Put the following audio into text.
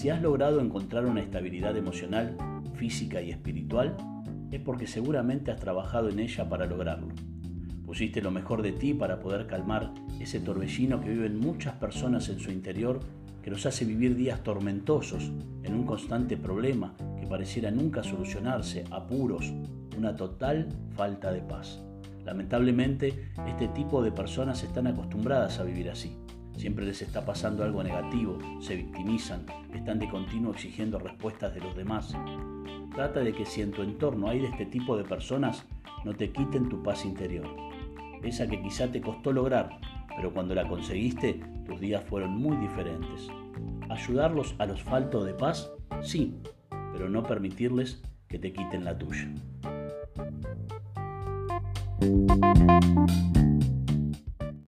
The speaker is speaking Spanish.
Si has logrado encontrar una estabilidad emocional, física y espiritual, es porque seguramente has trabajado en ella para lograrlo. Pusiste lo mejor de ti para poder calmar ese torbellino que viven muchas personas en su interior que los hace vivir días tormentosos en un constante problema que pareciera nunca solucionarse, apuros, una total falta de paz. Lamentablemente, este tipo de personas están acostumbradas a vivir así. Siempre les está pasando algo negativo, se victimizan, están de continuo exigiendo respuestas de los demás. Trata de que si en tu entorno hay de este tipo de personas, no te quiten tu paz interior. Esa que quizá te costó lograr, pero cuando la conseguiste, tus días fueron muy diferentes. Ayudarlos a los faltos de paz, sí, pero no permitirles que te quiten la tuya.